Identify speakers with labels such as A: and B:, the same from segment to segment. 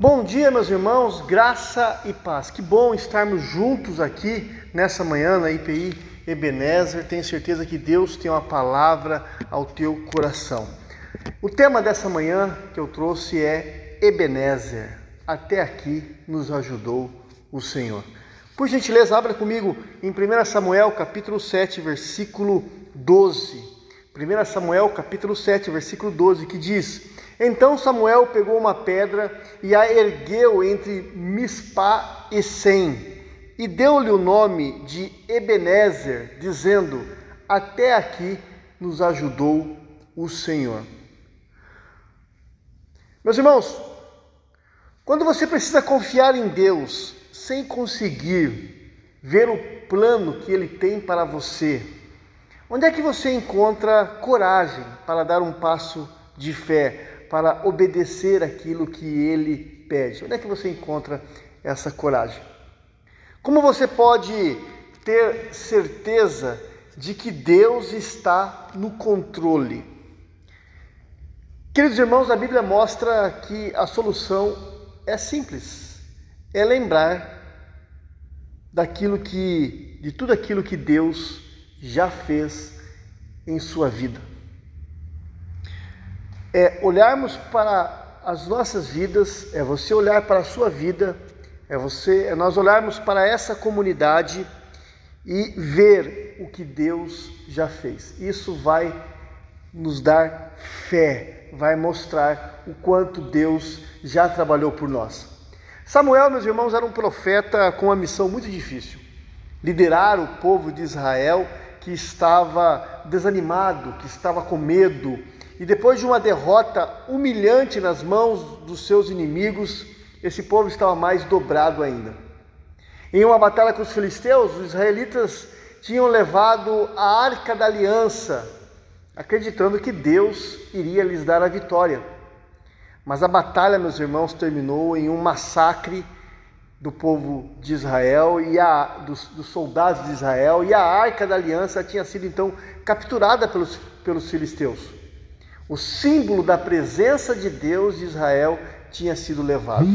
A: Bom dia, meus irmãos, graça e paz. Que bom estarmos juntos aqui nessa manhã na IPI Ebenezer. Tenho certeza que Deus tem uma palavra ao teu coração. O tema dessa manhã que eu trouxe é Ebenezer. Até aqui nos ajudou o Senhor. Por gentileza, abra comigo em 1 Samuel, capítulo 7, versículo 12. 1 Samuel, capítulo 7, versículo 12, que diz: então Samuel pegou uma pedra e a ergueu entre Mispá e Sem, e deu-lhe o nome de Ebenezer, dizendo: Até aqui nos ajudou o Senhor. Meus irmãos, quando você precisa confiar em Deus sem conseguir ver o plano que Ele tem para você, onde é que você encontra coragem para dar um passo de fé, para obedecer aquilo que ele pede? Onde é que você encontra essa coragem? Como você pode ter certeza de que Deus está no controle? Queridos irmãos, a Bíblia mostra que a solução é simples. É lembrar daquilo que de tudo aquilo que Deus já fez em sua vida é olharmos para as nossas vidas, é você olhar para a sua vida, é você, é nós olharmos para essa comunidade e ver o que Deus já fez. Isso vai nos dar fé, vai mostrar o quanto Deus já trabalhou por nós. Samuel, meus irmãos, era um profeta com uma missão muito difícil: liderar o povo de Israel que estava desanimado, que estava com medo, e depois de uma derrota humilhante nas mãos dos seus inimigos, esse povo estava mais dobrado ainda. Em uma batalha com os filisteus, os israelitas tinham levado a arca da aliança, acreditando que Deus iria lhes dar a vitória. Mas a batalha, meus irmãos, terminou em um massacre do povo de Israel e a, dos, dos soldados de Israel, e a arca da aliança tinha sido então capturada pelos, pelos filisteus o símbolo da presença de Deus de Israel tinha sido levado.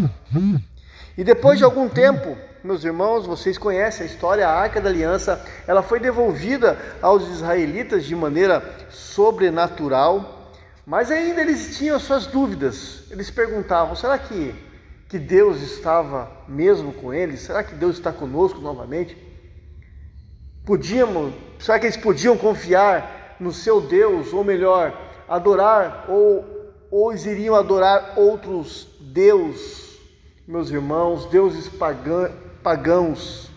A: E depois de algum tempo, meus irmãos, vocês conhecem a história, a Arca da Aliança, ela foi devolvida aos israelitas de maneira sobrenatural, mas ainda eles tinham suas dúvidas. Eles perguntavam: será que, que Deus estava mesmo com eles? Será que Deus está conosco novamente? Podíamos, será que eles podiam confiar no seu Deus, ou melhor, adorar ou, ou iriam adorar outros deus, meus irmãos, deuses pagãos.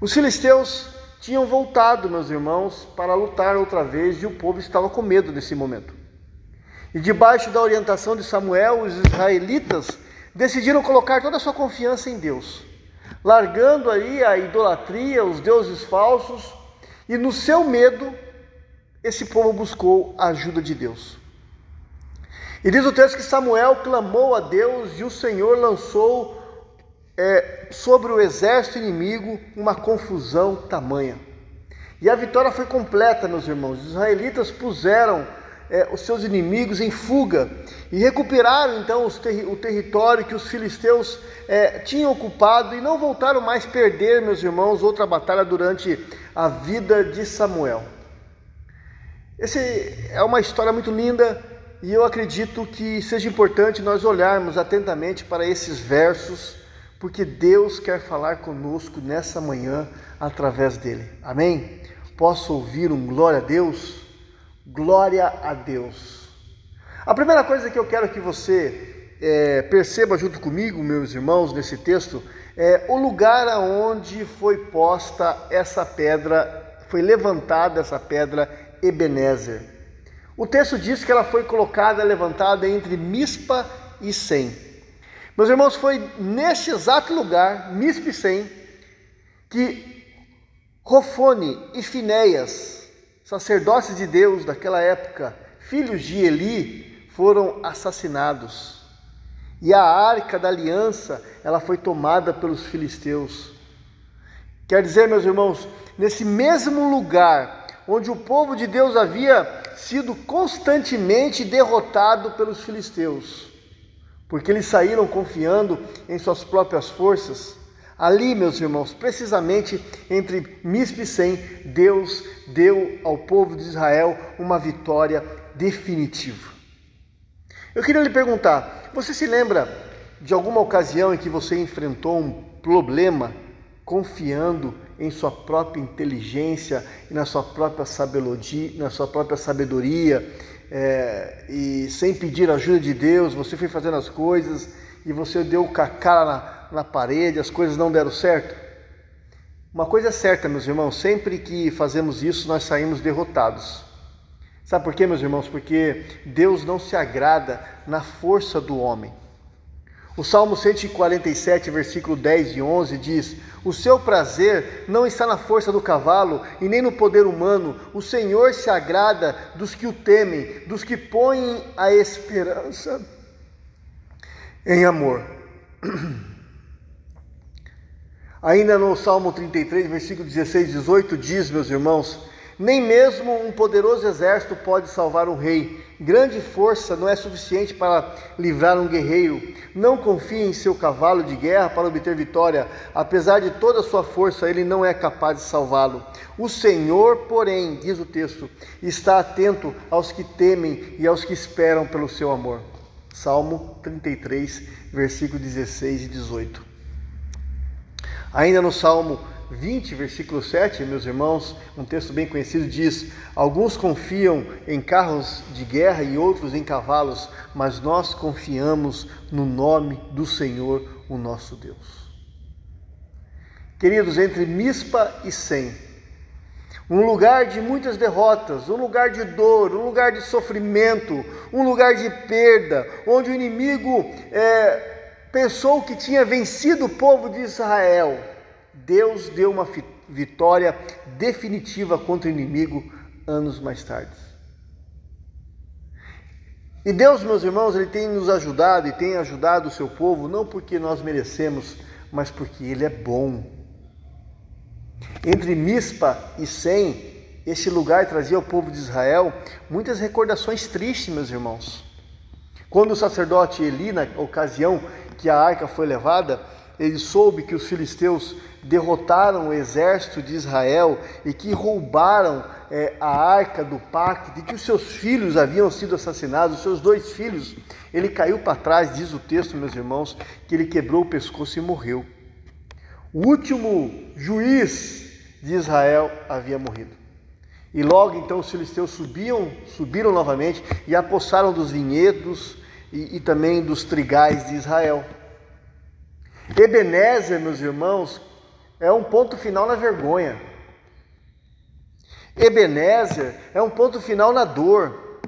A: Os filisteus tinham voltado, meus irmãos, para lutar outra vez e o povo estava com medo nesse momento. E debaixo da orientação de Samuel, os israelitas decidiram colocar toda a sua confiança em Deus, largando aí a idolatria, os deuses falsos, e no seu medo esse povo buscou a ajuda de Deus. E diz o texto que Samuel clamou a Deus e o Senhor lançou é, sobre o exército inimigo uma confusão tamanha. E a vitória foi completa, meus irmãos. Os israelitas puseram é, os seus inimigos em fuga e recuperaram então o território que os filisteus é, tinham ocupado e não voltaram mais perder, meus irmãos, outra batalha durante a vida de Samuel. Essa é uma história muito linda e eu acredito que seja importante nós olharmos atentamente para esses versos, porque Deus quer falar conosco nessa manhã através dele. Amém? Posso ouvir um glória a Deus? Glória a Deus. A primeira coisa que eu quero que você é, perceba junto comigo, meus irmãos, nesse texto, é o lugar aonde foi posta essa pedra, foi levantada essa pedra Ebenezer. O texto diz que ela foi colocada, levantada entre Mispa e Sem. Meus irmãos, foi neste exato lugar, Mispa e Sem, que Rofone e Finéias, sacerdotes de Deus daquela época, filhos de Eli, foram assassinados. E a arca da aliança, ela foi tomada pelos filisteus. Quer dizer, meus irmãos, nesse mesmo lugar onde o povo de Deus havia sido constantemente derrotado pelos filisteus. porque eles saíram confiando em suas próprias forças. Ali, meus irmãos, precisamente entre Mispe e Sem, Deus deu ao povo de Israel uma vitória definitiva. Eu queria lhe perguntar: você se lembra de alguma ocasião em que você enfrentou um problema confiando em sua própria inteligência e na sua própria sabedoria, na sua própria sabedoria é, e sem pedir ajuda de Deus, você foi fazendo as coisas e você deu com a cara na, na parede, as coisas não deram certo? Uma coisa é certa, meus irmãos, sempre que fazemos isso, nós saímos derrotados. Sabe por quê, meus irmãos? Porque Deus não se agrada na força do homem. O Salmo 147, versículo 10 e 11 diz: O seu prazer não está na força do cavalo e nem no poder humano. O Senhor se agrada dos que o temem, dos que põem a esperança em amor. Ainda no Salmo 33, versículo 16 e 18, diz, meus irmãos: Nem mesmo um poderoso exército pode salvar um rei. Grande força não é suficiente para livrar um guerreiro. Não confie em seu cavalo de guerra para obter vitória. Apesar de toda a sua força, ele não é capaz de salvá-lo. O Senhor, porém, diz o texto, está atento aos que temem e aos que esperam pelo seu amor. Salmo 33, versículo 16 e 18. Ainda no Salmo 20, versículo 7, meus irmãos, um texto bem conhecido diz: Alguns confiam em carros de guerra e outros em cavalos, mas nós confiamos no nome do Senhor, o nosso Deus. Queridos, entre Mispa e Sem, um lugar de muitas derrotas, um lugar de dor, um lugar de sofrimento, um lugar de perda, onde o inimigo é, pensou que tinha vencido o povo de Israel, Deus deu uma vitória definitiva contra o inimigo anos mais tarde. E Deus, meus irmãos, Ele tem nos ajudado e tem ajudado o seu povo, não porque nós merecemos, mas porque Ele é bom. Entre Mispa e Sem, esse lugar trazia ao povo de Israel muitas recordações tristes, meus irmãos. Quando o sacerdote Eli, na ocasião que a arca foi levada, ele soube que os filisteus derrotaram o exército de Israel e que roubaram é, a arca do pacto, e que os seus filhos haviam sido assassinados, os seus dois filhos. Ele caiu para trás, diz o texto, meus irmãos, que ele quebrou o pescoço e morreu. O último juiz de Israel havia morrido. E logo então os filisteus subiam, subiram novamente e apossaram dos vinhedos, e, e também dos trigais de Israel. Ebenezer, meus irmãos, é um ponto final na vergonha. Ebenezer é um ponto final na dor.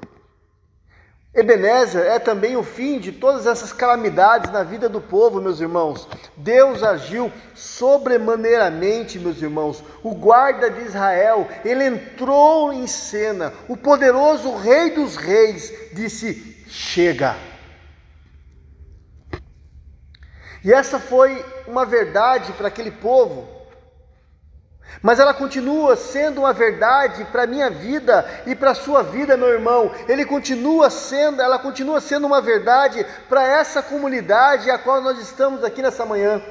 A: Ebenezer é também o fim de todas essas calamidades na vida do povo, meus irmãos. Deus agiu sobremaneiramente, meus irmãos. O guarda de Israel, ele entrou em cena. O poderoso Rei dos Reis disse: Chega. E essa foi uma verdade para aquele povo. Mas ela continua sendo uma verdade para a minha vida e para a sua vida, meu irmão. Ele continua sendo, ela continua sendo uma verdade para essa comunidade a qual nós estamos aqui nessa manhã.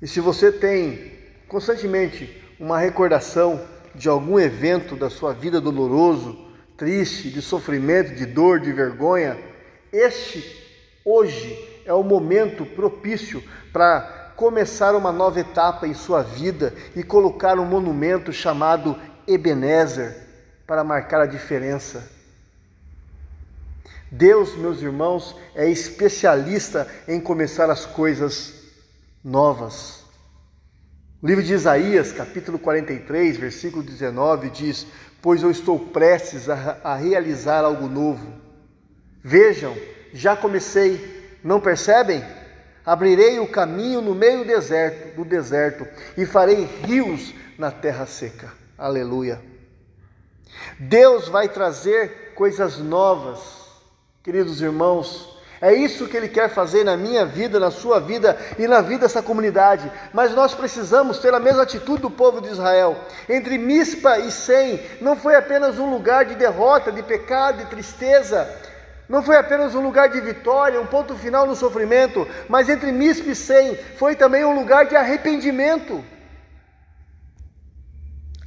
A: E se você tem constantemente uma recordação de algum evento da sua vida doloroso, triste, de sofrimento, de dor, de vergonha, este Hoje é o momento propício para começar uma nova etapa em sua vida e colocar um monumento chamado Ebenezer para marcar a diferença. Deus, meus irmãos, é especialista em começar as coisas novas. O livro de Isaías, capítulo 43, versículo 19, diz: Pois eu estou prestes a, a realizar algo novo. Vejam, já comecei, não percebem? Abrirei o caminho no meio do deserto, do deserto e farei rios na terra seca. Aleluia. Deus vai trazer coisas novas, queridos irmãos. É isso que Ele quer fazer na minha vida, na sua vida e na vida dessa comunidade. Mas nós precisamos ter a mesma atitude do povo de Israel. Entre Mispa e Sem, não foi apenas um lugar de derrota, de pecado e tristeza, não foi apenas um lugar de vitória, um ponto final no sofrimento, mas entre Mispe e Sem foi também um lugar de arrependimento.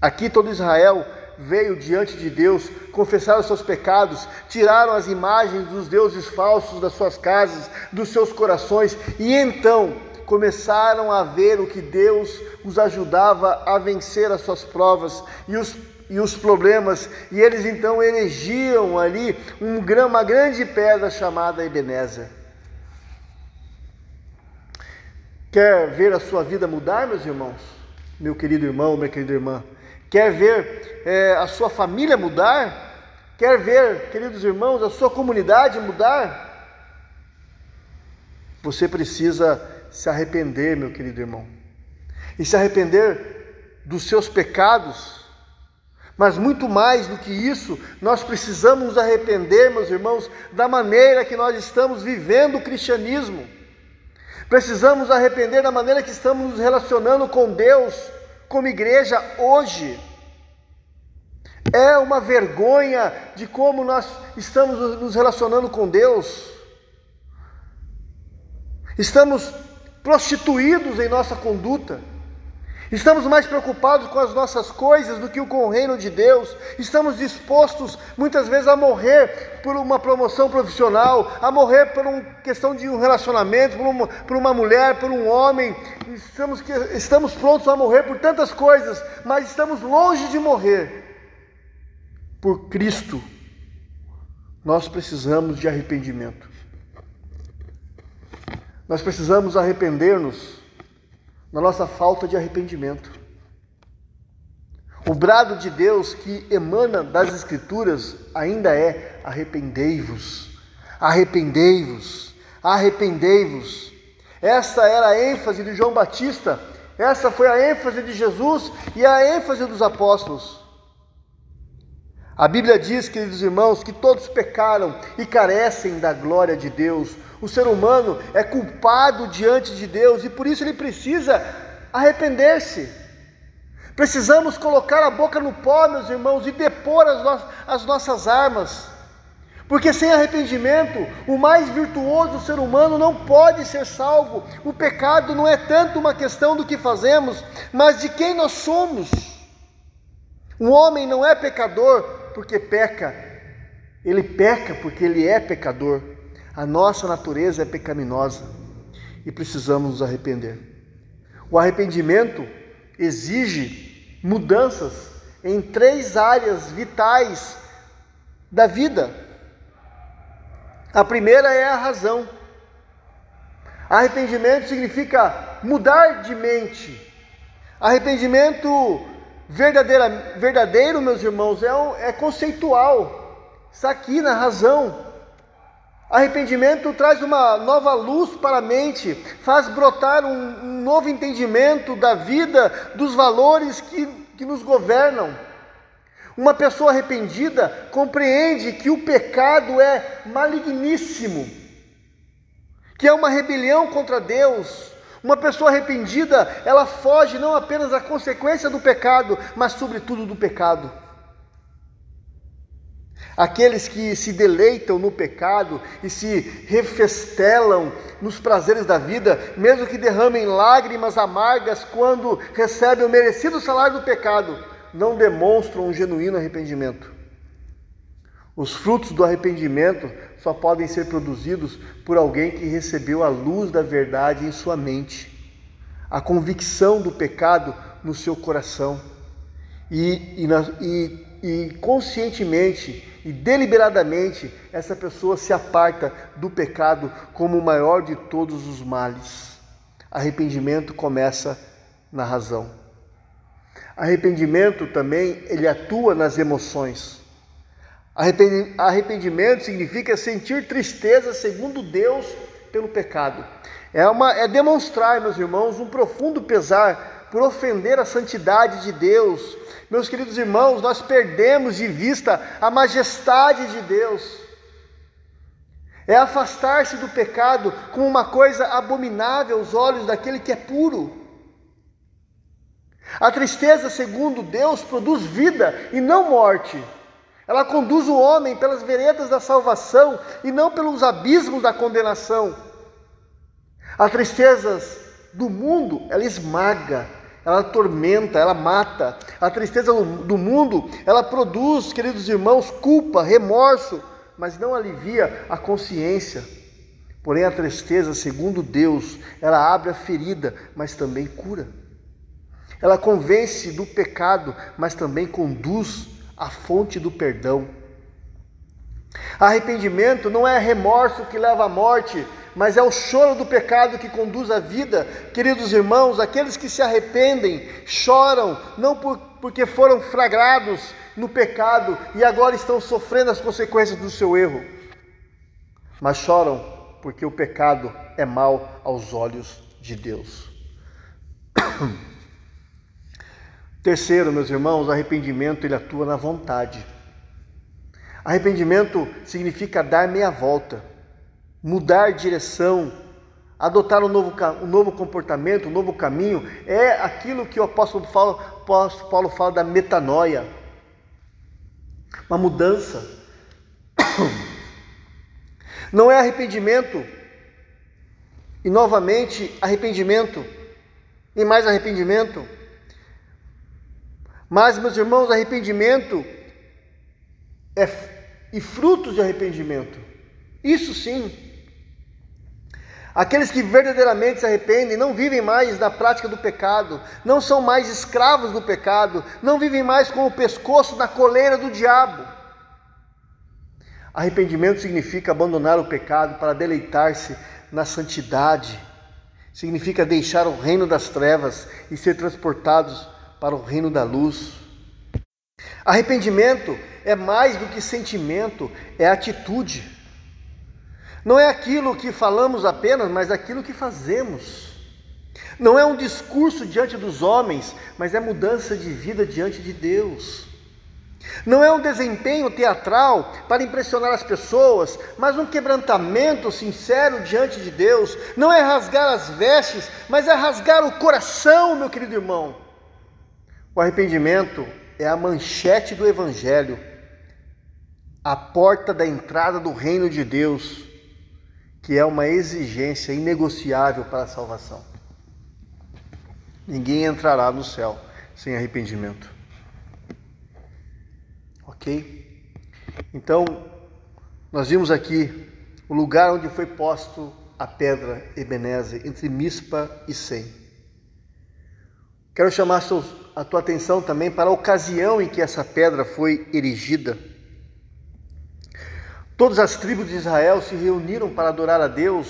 A: Aqui todo Israel veio diante de Deus, confessar os seus pecados, tiraram as imagens dos deuses falsos das suas casas, dos seus corações, e então começaram a ver o que Deus os ajudava a vencer as suas provas e os, e os problemas, e eles então elegiam ali um, uma grande pedra chamada Ebenezer. Quer ver a sua vida mudar, meus irmãos? Meu querido irmão, minha querida irmã? Quer ver é, a sua família mudar? Quer ver, queridos irmãos, a sua comunidade mudar? Você precisa se arrepender, meu querido irmão, e se arrepender dos seus pecados. Mas muito mais do que isso, nós precisamos nos arrepender, meus irmãos, da maneira que nós estamos vivendo o cristianismo. Precisamos arrepender da maneira que estamos nos relacionando com Deus, como igreja hoje. É uma vergonha de como nós estamos nos relacionando com Deus. Estamos prostituídos em nossa conduta. Estamos mais preocupados com as nossas coisas do que com o reino de Deus. Estamos dispostos muitas vezes a morrer por uma promoção profissional, a morrer por uma questão de um relacionamento, por uma, por uma mulher, por um homem. Estamos, estamos prontos a morrer por tantas coisas, mas estamos longe de morrer por Cristo. Nós precisamos de arrependimento. Nós precisamos arrepender-nos da nossa falta de arrependimento. O brado de Deus que emana das Escrituras ainda é: arrependei-vos, arrependei-vos, arrependei-vos. Essa era a ênfase de João Batista, essa foi a ênfase de Jesus e a ênfase dos apóstolos. A Bíblia diz, queridos irmãos, que todos pecaram e carecem da glória de Deus. O ser humano é culpado diante de Deus e por isso ele precisa arrepender-se. Precisamos colocar a boca no pó, meus irmãos, e depor as, no as nossas armas. Porque sem arrependimento, o mais virtuoso ser humano não pode ser salvo. O pecado não é tanto uma questão do que fazemos, mas de quem nós somos. Um homem não é pecador porque peca, ele peca porque ele é pecador. A nossa natureza é pecaminosa e precisamos nos arrepender. O arrependimento exige mudanças em três áreas vitais da vida. A primeira é a razão. Arrependimento significa mudar de mente. Arrependimento verdadeiro, meus irmãos, é, é conceitual, está aqui na razão. Arrependimento traz uma nova luz para a mente, faz brotar um, novo entendimento da vida, dos valores que, que nos governam. Uma pessoa arrependida compreende que o pecado é maligníssimo, que é uma rebelião contra Deus, uma pessoa arrependida, ela foge não apenas da consequência do pecado, mas sobretudo do pecado. Aqueles que se deleitam no pecado e se refestelam nos prazeres da vida, mesmo que derramem lágrimas amargas quando recebem o merecido salário do pecado, não demonstram um genuíno arrependimento. Os frutos do arrependimento só podem ser produzidos por alguém que recebeu a luz da verdade em sua mente, a convicção do pecado no seu coração e, e, e, e conscientemente e deliberadamente essa pessoa se aparta do pecado como o maior de todos os males. Arrependimento começa na razão. Arrependimento também ele atua nas emoções. Arrependimento significa sentir tristeza segundo Deus pelo pecado. É, uma, é demonstrar, meus irmãos, um profundo pesar por ofender a santidade de Deus. Meus queridos irmãos, nós perdemos de vista a majestade de Deus. É afastar-se do pecado como uma coisa abominável aos olhos daquele que é puro. A tristeza, segundo Deus, produz vida e não morte. Ela conduz o homem pelas veredas da salvação e não pelos abismos da condenação. As tristezas do mundo, ela esmaga, ela atormenta, ela mata. A tristeza do mundo, ela produz, queridos irmãos, culpa, remorso, mas não alivia a consciência. Porém, a tristeza, segundo Deus, ela abre a ferida, mas também cura. Ela convence do pecado, mas também conduz à fonte do perdão. Arrependimento não é remorso que leva à morte, mas é o choro do pecado que conduz à vida. Queridos irmãos, aqueles que se arrependem choram, não por, porque foram flagrados no pecado e agora estão sofrendo as consequências do seu erro, mas choram porque o pecado é mal aos olhos de Deus. Terceiro, meus irmãos, arrependimento ele atua na vontade. Arrependimento significa dar meia volta, mudar direção, adotar um novo, um novo comportamento, um novo caminho. É aquilo que o apóstolo Paulo, apóstolo Paulo fala da metanoia, uma mudança. Não é arrependimento, e novamente arrependimento, e mais arrependimento. Mas, meus irmãos, arrependimento é e frutos de arrependimento. Isso sim. Aqueles que verdadeiramente se arrependem não vivem mais na prática do pecado, não são mais escravos do pecado, não vivem mais com o pescoço na coleira do diabo. Arrependimento significa abandonar o pecado para deleitar-se na santidade, significa deixar o reino das trevas e ser transportados para o reino da luz. Arrependimento é mais do que sentimento, é atitude. Não é aquilo que falamos apenas, mas aquilo que fazemos. Não é um discurso diante dos homens, mas é mudança de vida diante de Deus. Não é um desempenho teatral para impressionar as pessoas, mas um quebrantamento sincero diante de Deus. Não é rasgar as vestes, mas é rasgar o coração, meu querido irmão. O arrependimento é a manchete do Evangelho a porta da entrada do reino de Deus, que é uma exigência inegociável para a salvação. Ninguém entrará no céu sem arrependimento. Ok? Então, nós vimos aqui o lugar onde foi posto a pedra Ebenezer, entre Mispa e Sem. Quero chamar a tua atenção também para a ocasião em que essa pedra foi erigida. Todas as tribos de Israel se reuniram para adorar a Deus.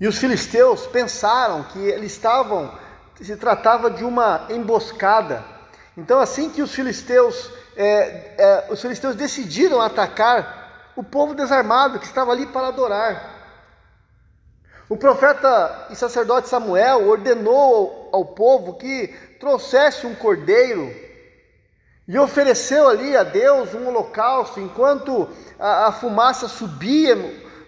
A: E os filisteus pensaram que eles estavam, se tratava de uma emboscada. Então, assim que os filisteus, é, é, os filisteus decidiram atacar o povo desarmado que estava ali para adorar. O profeta e sacerdote Samuel ordenou ao, ao povo que trouxesse um cordeiro e ofereceu ali a Deus um holocausto, enquanto a, a fumaça subia,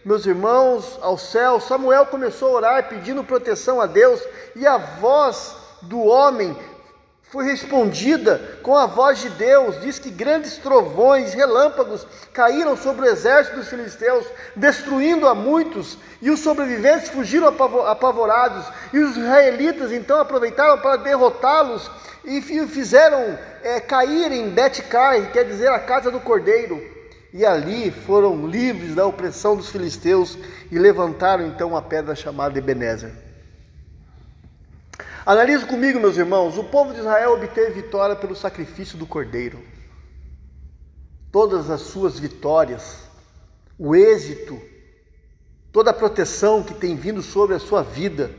A: meus irmãos, ao céu, Samuel começou a orar pedindo proteção a Deus, e a voz do homem foi respondida com a voz de Deus. Diz que grandes trovões, relâmpagos caíram sobre o exército dos filisteus, destruindo a muitos, e os sobreviventes fugiram apavorados, e os israelitas então aproveitaram para derrotá-los e fizeram é, cair em Bet-Cai, quer dizer, a casa do cordeiro. E ali foram livres da opressão dos filisteus e levantaram então a pedra chamada Ebenezer. Analise comigo, meus irmãos, o povo de Israel obteve vitória pelo sacrifício do cordeiro. Todas as suas vitórias, o êxito, toda a proteção que tem vindo sobre a sua vida,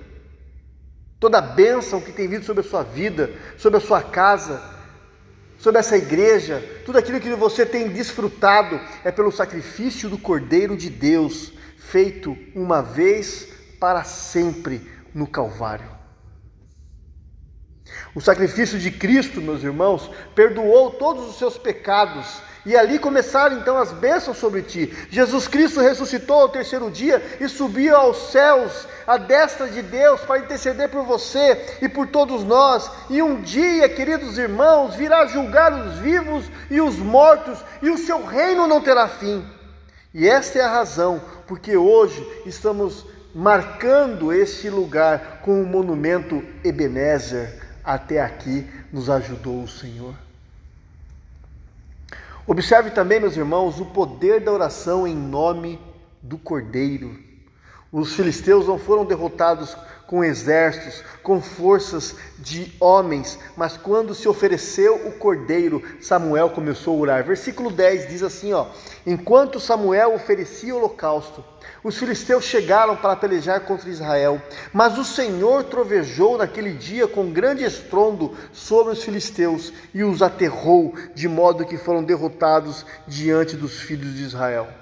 A: toda a bênção que tem vindo sobre a sua vida, sobre a sua casa, sobre essa igreja, tudo aquilo que você tem desfrutado é pelo sacrifício do Cordeiro de Deus, feito uma vez para sempre no Calvário. O sacrifício de Cristo, meus irmãos, perdoou todos os seus pecados E ali começaram então as bênçãos sobre ti. Jesus Cristo ressuscitou ao terceiro dia e subiu aos céus, à destra de Deus, para interceder por você e por todos nós. E um dia, queridos irmãos, virá julgar os vivos e os mortos, e o seu reino não terá fim. E esta é a razão porque hoje estamos marcando este lugar com o monumento Ebenezer. Até aqui nos ajudou o Senhor. Observe também, meus irmãos, o poder da oração em nome do Cordeiro. Os filisteus não foram derrotados com exércitos, com forças de homens, mas quando se ofereceu o cordeiro, Samuel começou a orar. Versículo 10 diz assim, ó: Enquanto Samuel oferecia o holocausto, os filisteus chegaram para pelejar contra Israel, mas o Senhor trovejou naquele dia com grande estrondo sobre os filisteus e os aterrou, de modo que foram derrotados diante dos filhos de Israel.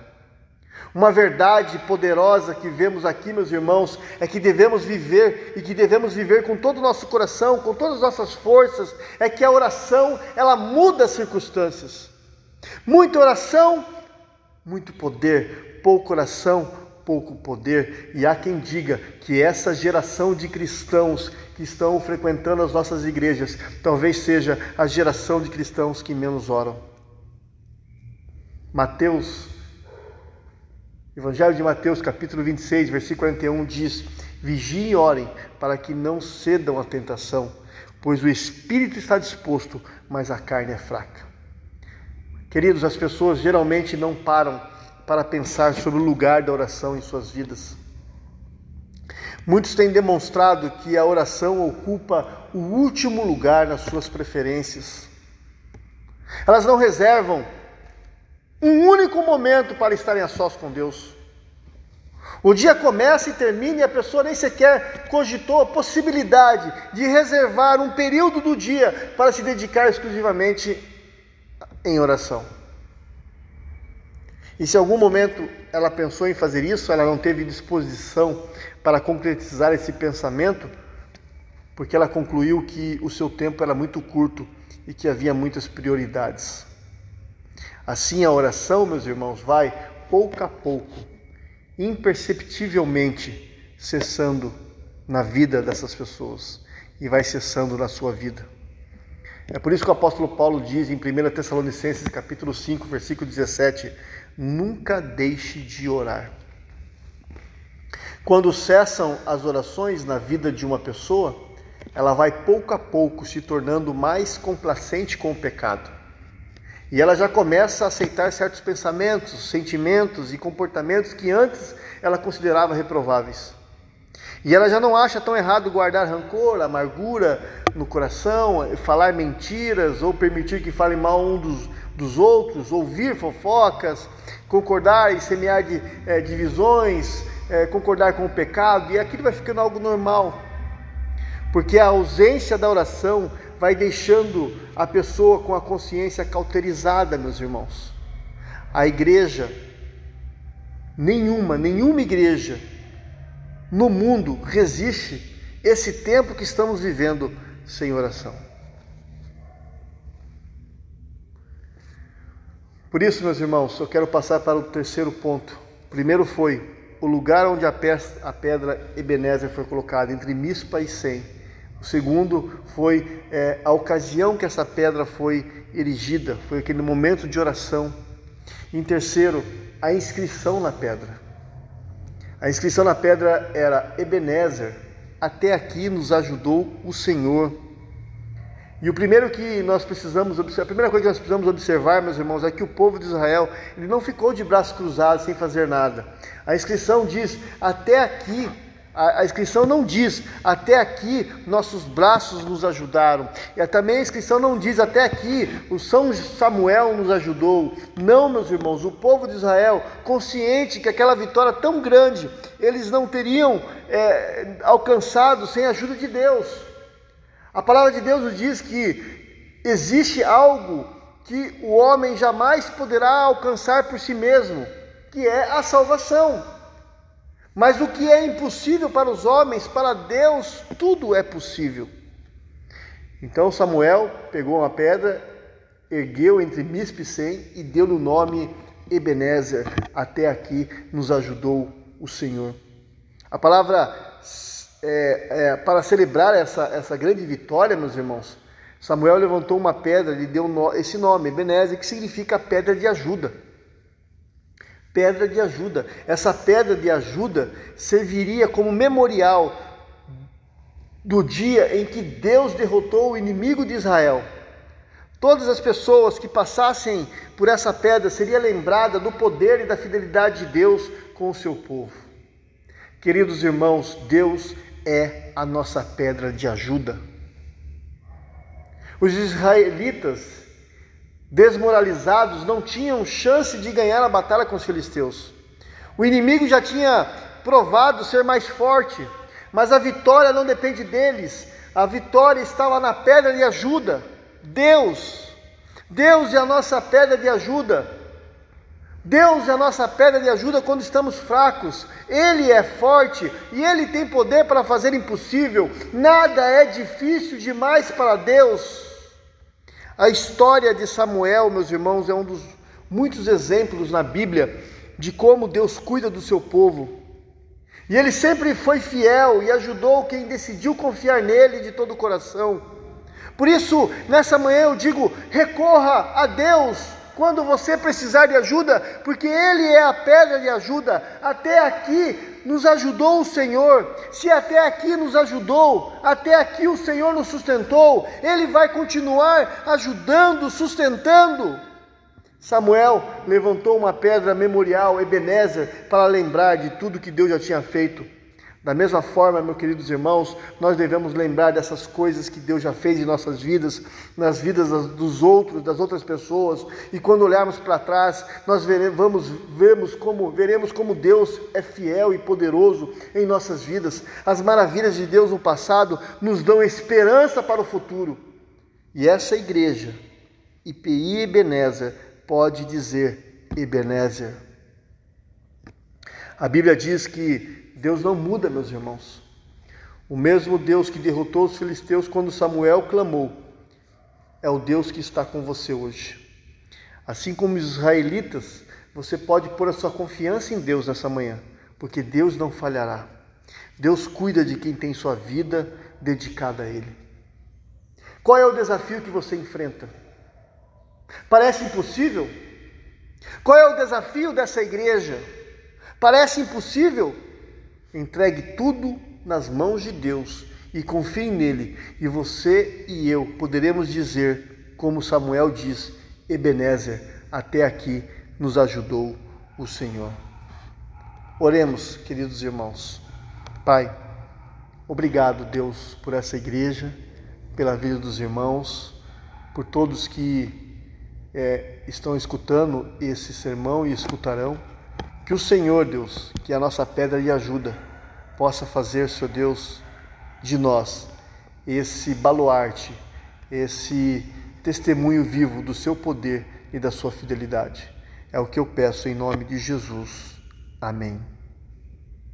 A: Uma verdade poderosa que vemos aqui, meus irmãos, é que devemos viver e que devemos viver com todo o nosso coração, com todas as nossas forças, é que a oração, ela muda as circunstâncias. Muita oração, muito poder, pouco oração, pouco poder, e há quem diga que essa geração de cristãos que estão frequentando as nossas igrejas talvez seja a geração de cristãos que menos oram. Mateus, Evangelho de Mateus, capítulo 26, versículo 41 diz: Vigiem e orem para que não cedam à tentação, pois o espírito está disposto, mas a carne é fraca. Queridos, as pessoas geralmente não param para pensar sobre o lugar da oração em suas vidas. Muitos têm demonstrado que a oração ocupa o último lugar nas suas preferências. Elas não reservam um único momento para estarem a sós com Deus. O dia começa e termina e a pessoa nem sequer cogitou a possibilidade de reservar um período do dia para se dedicar exclusivamente em oração. E se em algum momento ela pensou em fazer isso, ela não teve disposição para concretizar esse pensamento, porque ela concluiu que o seu tempo era muito curto e que havia muitas prioridades. Assim a oração, meus irmãos, vai pouco a pouco, imperceptivelmente cessando na vida dessas pessoas e vai cessando na sua vida. É por isso que o apóstolo Paulo diz em 1 Tessalonicenses capítulo 5, versículo 17: nunca deixe de orar. Quando cessam as orações na vida de uma pessoa, ela vai pouco a pouco se tornando mais complacente com o pecado. E ela já começa a aceitar certos pensamentos, sentimentos e comportamentos que antes ela considerava reprováveis. E ela já não acha tão errado guardar rancor, amargura no coração, falar mentiras ou permitir que falem mal um dos, dos outros, ouvir fofocas, concordar e semear de, é, divisões, é, concordar com o pecado, e aquilo vai ficando algo normal. Porque a ausência da oração vai deixando a pessoa com a consciência cauterizada, meus irmãos. A igreja, nenhuma, nenhuma igreja no mundo resiste esse tempo que estamos vivendo sem oração. Por isso, meus irmãos, eu quero passar para o terceiro ponto. O primeiro foi o lugar onde a pedra Ebenezer foi colocada, entre Mispa e Sem. O segundo foi é, a ocasião que essa pedra foi erigida, foi aquele momento de oração. Em terceiro, a inscrição na pedra. A inscrição na pedra era Ebenezer, até aqui nos ajudou o Senhor. E o primeiro que nós precisamos observar, a primeira coisa que nós precisamos observar, meus irmãos, é que o povo de Israel, ele não ficou de braços cruzados sem fazer nada. A inscrição diz: até aqui a, inscrição não diz até aqui nossos braços nos ajudaram. E também a inscrição não diz até aqui o São Samuel nos ajudou. Não, meus irmãos, o povo de Israel, consciente que aquela vitória tão grande, eles não teriam é, alcançado sem a ajuda de Deus. A palavra de Deus nos diz que existe algo que o homem jamais poderá alcançar por si mesmo, que é a salvação. Mas o que é impossível para os homens, para Deus, tudo é possível. Então Samuel pegou uma pedra ergueu entre Mispe e Sem e deu-lhe o nome Ebenezer. Até aqui nos ajudou o Senhor. A palavra é, é, para celebrar essa, essa grande vitória, meus irmãos, Samuel levantou uma pedra e deu esse nome, Ebenezer, que significa pedra de ajuda. Pedra de ajuda. Essa pedra de ajuda serviria como memorial do dia em que Deus derrotou o inimigo de Israel. Todas as pessoas que passassem por essa pedra seriam lembradas do poder e da fidelidade de Deus com o seu povo. Queridos irmãos, Deus é a nossa pedra de ajuda. Os israelitas, desmoralizados, não tinham chance de ganhar a batalha com os filisteus. O inimigo já tinha provado ser mais forte, mas a vitória não depende deles. A vitória estava na pedra de ajuda. Deus. Deus é a nossa pedra de ajuda. Deus é a nossa pedra de ajuda quando estamos fracos. Ele é forte e ele tem poder para fazer impossível. Nada é difícil demais para Deus. A história de Samuel, meus irmãos, é um dos muitos exemplos na Bíblia de como Deus cuida do seu povo. E ele sempre foi fiel e ajudou quem decidiu confiar nele de todo o coração. Por isso, nessa manhã eu digo: recorra a Deus quando você precisar de ajuda, porque Ele é a pedra de ajuda. Até aqui nos ajudou o Senhor. Se até aqui nos ajudou, até aqui o Senhor nos sustentou, Ele vai continuar ajudando, sustentando. Samuel levantou uma pedra memorial, Ebenezer, para lembrar de tudo que Deus já tinha feito. Da mesma forma, meus queridos irmãos, nós devemos lembrar dessas coisas que Deus já fez em nossas vidas, nas vidas dos outros, das outras pessoas, e quando olharmos para trás, nós veremos, veremos como, veremos como Deus é fiel e poderoso em nossas vidas. As maravilhas de Deus no passado nos dão esperança para o futuro. E essa igreja, IPI Ebenezer, pode dizer Ebenezer. A Bíblia diz que Deus não muda, meus irmãos. O mesmo Deus que derrotou os filisteus quando Samuel clamou, é o Deus que está com você hoje. Assim como os israelitas, você pode pôr a sua confiança em Deus nessa manhã, porque Deus não falhará. Deus cuida de quem tem sua vida dedicada a Ele. Qual é o desafio que você enfrenta? Parece impossível? Qual é o desafio dessa igreja? Parece impossível? Entregue tudo nas mãos de Deus e confie nele, e você e eu poderemos dizer, como Samuel diz: Ebenezer, até aqui nos ajudou o Senhor. Oremos, queridos irmãos. Pai, obrigado, Deus, por essa igreja, pela vida dos irmãos, por todos que é, estão escutando esse sermão e escutarão. Que o Senhor, Deus, que é a nossa pedra de ajuda, possa fazer, Senhor Deus, de nós esse baluarte, esse testemunho vivo do seu poder e da sua fidelidade. É o que eu peço em nome de Jesus. Amém.